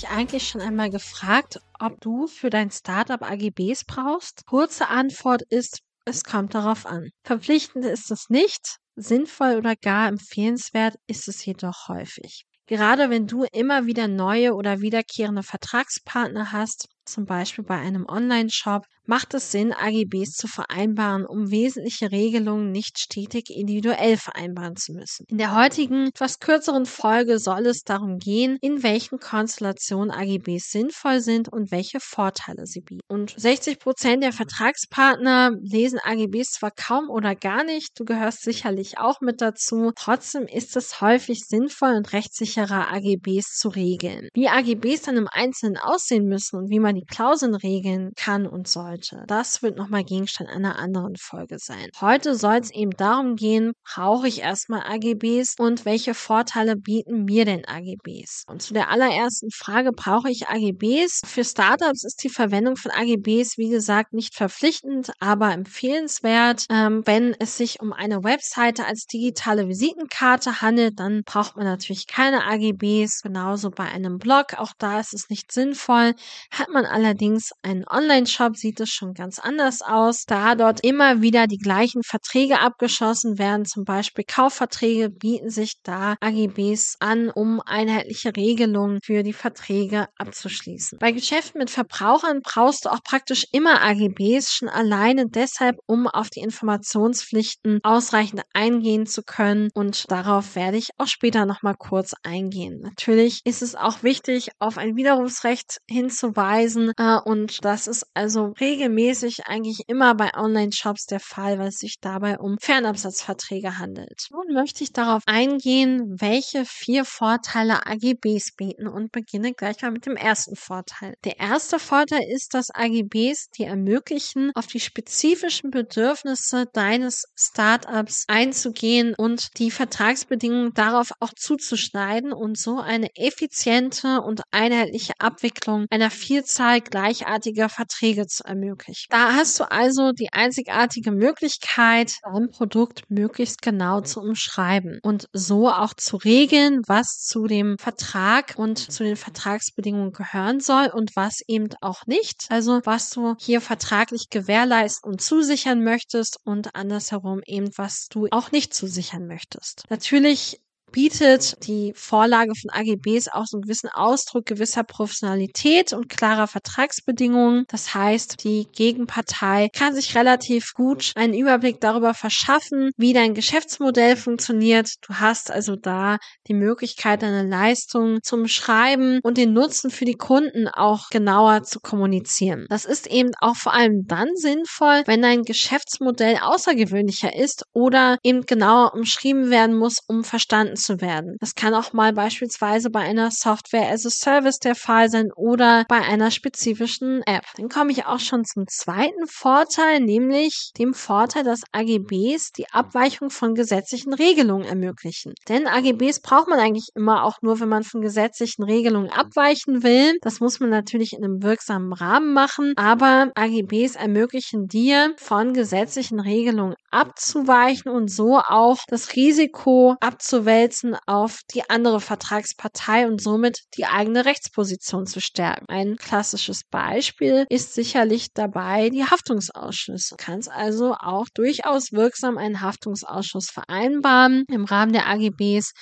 Dich eigentlich schon einmal gefragt, ob du für dein Startup AGBs brauchst? Kurze Antwort ist, es kommt darauf an. Verpflichtend ist es nicht, sinnvoll oder gar empfehlenswert ist es jedoch häufig. Gerade wenn du immer wieder neue oder wiederkehrende Vertragspartner hast, zum Beispiel bei einem Online-Shop, macht es Sinn, AGBs zu vereinbaren, um wesentliche Regelungen nicht stetig individuell vereinbaren zu müssen. In der heutigen, etwas kürzeren Folge soll es darum gehen, in welchen Konstellationen AGBs sinnvoll sind und welche Vorteile sie bieten. Und 60 Prozent der Vertragspartner lesen AGBs zwar kaum oder gar nicht, du gehörst sicherlich auch mit dazu, trotzdem ist es häufig sinnvoll und rechtssicherer, AGBs zu regeln. Wie AGBs dann im Einzelnen aussehen müssen und wie man die kann und sollte. Das wird nochmal Gegenstand einer anderen Folge sein. Heute soll es eben darum gehen, brauche ich erstmal AGBs und welche Vorteile bieten mir denn AGBs? Und zu der allerersten Frage, brauche ich AGBs? Für Startups ist die Verwendung von AGBs, wie gesagt, nicht verpflichtend, aber empfehlenswert. Ähm, wenn es sich um eine Webseite als digitale Visitenkarte handelt, dann braucht man natürlich keine AGBs. Genauso bei einem Blog, auch da ist es nicht sinnvoll. Hat man allerdings einen Online-Shop, sieht es schon ganz anders aus, da dort immer wieder die gleichen Verträge abgeschlossen werden, zum Beispiel Kaufverträge, bieten sich da AGBs an, um einheitliche Regelungen für die Verträge abzuschließen. Bei Geschäften mit Verbrauchern brauchst du auch praktisch immer AGBs, schon alleine deshalb, um auf die Informationspflichten ausreichend eingehen zu können und darauf werde ich auch später nochmal kurz eingehen. Natürlich ist es auch wichtig, auf ein Widerrufsrecht hinzuweisen, lassen. Äh, und das ist also regelmäßig eigentlich immer bei Online-Shops der Fall, weil es sich dabei um Fernabsatzverträge handelt. Nun möchte ich darauf eingehen, welche vier Vorteile AGBs bieten und beginne gleich mal mit dem ersten Vorteil. Der erste Vorteil ist, dass AGBs dir ermöglichen, auf die spezifischen Bedürfnisse deines Startups einzugehen und die Vertragsbedingungen darauf auch zuzuschneiden und so eine effiziente und einheitliche Abwicklung einer Vielzahl Zahl gleichartiger Verträge zu ermöglichen. Da hast du also die einzigartige Möglichkeit, dein Produkt möglichst genau zu umschreiben und so auch zu regeln, was zu dem Vertrag und zu den Vertragsbedingungen gehören soll und was eben auch nicht. Also was du hier vertraglich gewährleisten und zusichern möchtest und andersherum eben, was du auch nicht zusichern möchtest. Natürlich bietet die Vorlage von AGBs auch so einen gewissen Ausdruck gewisser Professionalität und klarer Vertragsbedingungen. Das heißt, die Gegenpartei kann sich relativ gut einen Überblick darüber verschaffen, wie dein Geschäftsmodell funktioniert. Du hast also da die Möglichkeit, deine Leistung zum Schreiben und den Nutzen für die Kunden auch genauer zu kommunizieren. Das ist eben auch vor allem dann sinnvoll, wenn dein Geschäftsmodell außergewöhnlicher ist oder eben genauer umschrieben werden muss, um verstanden zu werden. Das kann auch mal beispielsweise bei einer Software as a Service der Fall sein oder bei einer spezifischen App. Dann komme ich auch schon zum zweiten Vorteil, nämlich dem Vorteil, dass AGBs die Abweichung von gesetzlichen Regelungen ermöglichen. Denn AGBs braucht man eigentlich immer auch nur, wenn man von gesetzlichen Regelungen abweichen will. Das muss man natürlich in einem wirksamen Rahmen machen, aber AGBs ermöglichen dir von gesetzlichen Regelungen abzuweichen und so auch das Risiko abzuwälzen, setzen auf die andere Vertragspartei und somit die eigene Rechtsposition zu stärken. Ein klassisches Beispiel ist sicherlich dabei die Haftungsausschüsse. Du kannst also auch durchaus wirksam einen Haftungsausschuss vereinbaren im Rahmen der AGBs.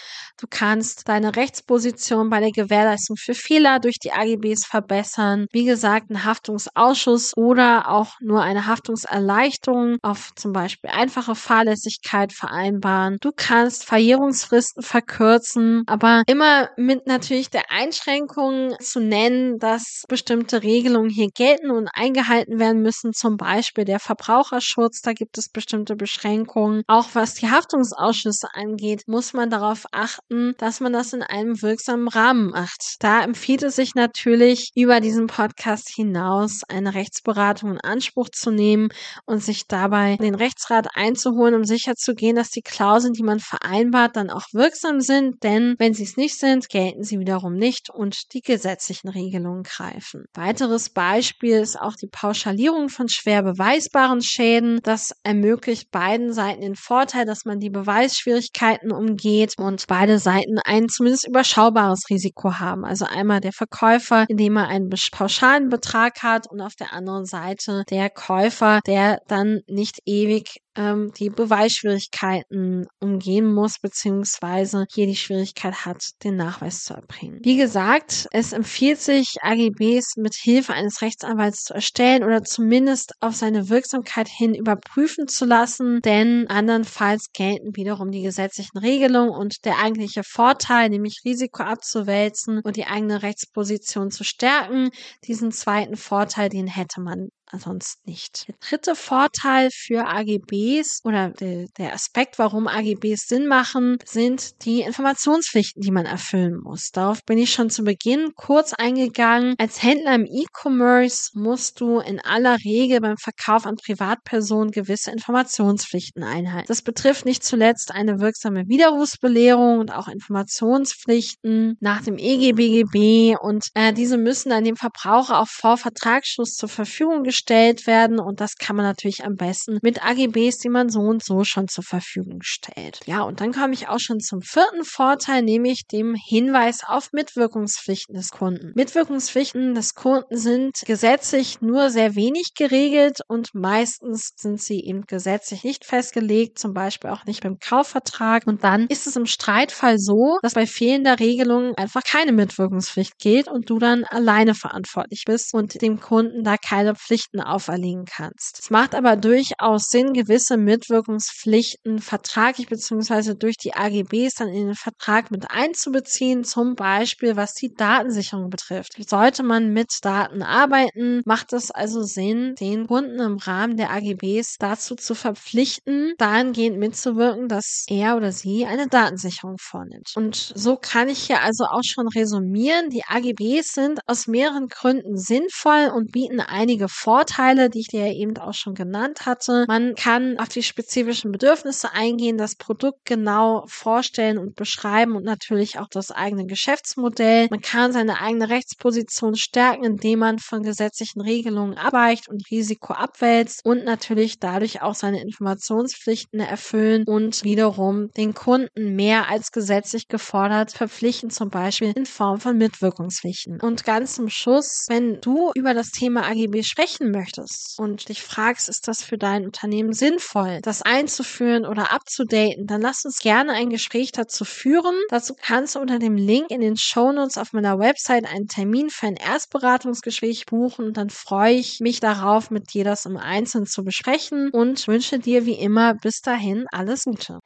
Du kannst deine Rechtsposition bei der Gewährleistung für Fehler durch die AGBs verbessern. Wie gesagt, ein Haftungsausschuss oder auch nur eine Haftungserleichterung auf zum Beispiel einfache Fahrlässigkeit vereinbaren. Du kannst Verjährungsfristen Fristen verkürzen, aber immer mit natürlich der Einschränkung zu nennen, dass bestimmte Regelungen hier gelten und eingehalten werden müssen, zum Beispiel der Verbraucherschutz, da gibt es bestimmte Beschränkungen. Auch was die Haftungsausschüsse angeht, muss man darauf achten, dass man das in einem wirksamen Rahmen macht. Da empfiehlt es sich natürlich, über diesen Podcast hinaus eine Rechtsberatung in Anspruch zu nehmen und sich dabei den Rechtsrat einzuholen, um sicherzugehen, dass die Klauseln, die man vereinbart, dann auch wirksam sind, denn wenn sie es nicht sind, gelten sie wiederum nicht und die gesetzlichen Regelungen greifen. Weiteres Beispiel ist auch die Pauschalierung von schwer beweisbaren Schäden. Das ermöglicht beiden Seiten den Vorteil, dass man die Beweisschwierigkeiten umgeht und beide Seiten ein zumindest überschaubares Risiko haben. Also einmal der Verkäufer, indem er einen pauschalen Betrag hat und auf der anderen Seite der Käufer, der dann nicht ewig ähm, die Beweisschwierigkeiten umgehen muss, beziehungsweise hier die Schwierigkeit hat, den Nachweis zu erbringen. Wie gesagt, es empfiehlt sich, AGBs mit Hilfe eines Rechtsanwalts zu erstellen oder zumindest auf seine Wirksamkeit hin überprüfen zu lassen, denn andernfalls gelten wiederum die gesetzlichen Regelungen und der eigentliche Vorteil, nämlich Risiko abzuwälzen und die eigene Rechtsposition zu stärken, diesen zweiten Vorteil, den hätte man ansonsten nicht. Der dritte Vorteil für AGBs oder der, der Aspekt, warum AGBs Sinn machen, sind die Informationspflichten, die man erfüllen muss. Darauf bin ich schon zu Beginn kurz eingegangen. Als Händler im E-Commerce musst du in aller Regel beim Verkauf an Privatpersonen gewisse Informationspflichten einhalten. Das betrifft nicht zuletzt eine wirksame Widerrufsbelehrung und auch Informationspflichten nach dem EGBGB und äh, diese müssen dann dem Verbraucher auch vor Vertragsschluss zur Verfügung gestellt gestellt werden und das kann man natürlich am besten mit AGBs, die man so und so schon zur Verfügung stellt. Ja, und dann komme ich auch schon zum vierten Vorteil, nämlich dem Hinweis auf Mitwirkungspflichten des Kunden. Mitwirkungspflichten des Kunden sind gesetzlich nur sehr wenig geregelt und meistens sind sie eben gesetzlich nicht festgelegt, zum Beispiel auch nicht beim Kaufvertrag. Und dann ist es im Streitfall so, dass bei fehlender Regelung einfach keine Mitwirkungspflicht gilt und du dann alleine verantwortlich bist und dem Kunden da keine Pflicht Pflichten auferlegen kannst. Es macht aber durchaus Sinn, gewisse Mitwirkungspflichten vertraglich beziehungsweise durch die AGBs dann in den Vertrag mit einzubeziehen, zum Beispiel was die Datensicherung betrifft. Sollte man mit Daten arbeiten, macht es also Sinn, den Kunden im Rahmen der AGBs dazu zu verpflichten, dahingehend mitzuwirken, dass er oder sie eine Datensicherung vornimmt. Und so kann ich hier also auch schon resümieren, die AGBs sind aus mehreren Gründen sinnvoll und bieten einige Vorteile Vorteile, die ich dir eben auch schon genannt hatte. Man kann auf die spezifischen Bedürfnisse eingehen, das Produkt genau vorstellen und beschreiben und natürlich auch das eigene Geschäftsmodell. Man kann seine eigene Rechtsposition stärken, indem man von gesetzlichen Regelungen abweicht und Risiko abwälzt und natürlich dadurch auch seine Informationspflichten erfüllen und wiederum den Kunden mehr als gesetzlich gefordert verpflichten, zum Beispiel in Form von Mitwirkungspflichten. Und ganz zum Schluss, wenn du über das Thema AGB sprechen möchtest und dich fragst, ist das für dein Unternehmen sinnvoll, das einzuführen oder abzudaten, dann lass uns gerne ein Gespräch dazu führen. Dazu kannst du unter dem Link in den Shownotes auf meiner Website einen Termin für ein Erstberatungsgespräch buchen und dann freue ich mich darauf, mit dir das im Einzelnen zu besprechen und wünsche dir wie immer bis dahin alles Gute.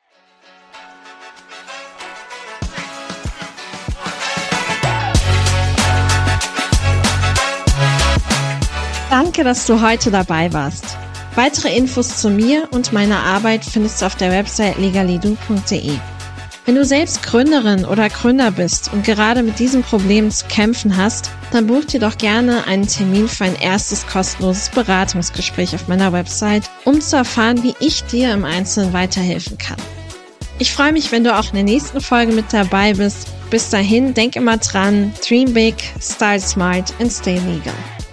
Danke, dass du heute dabei warst. Weitere Infos zu mir und meiner Arbeit findest du auf der Website legalidu.de. Wenn du selbst Gründerin oder Gründer bist und gerade mit diesem Problem zu kämpfen hast, dann buch dir doch gerne einen Termin für ein erstes kostenloses Beratungsgespräch auf meiner Website, um zu erfahren, wie ich dir im Einzelnen weiterhelfen kann. Ich freue mich, wenn du auch in der nächsten Folge mit dabei bist. Bis dahin, denk immer dran, dream big, style smart and stay legal.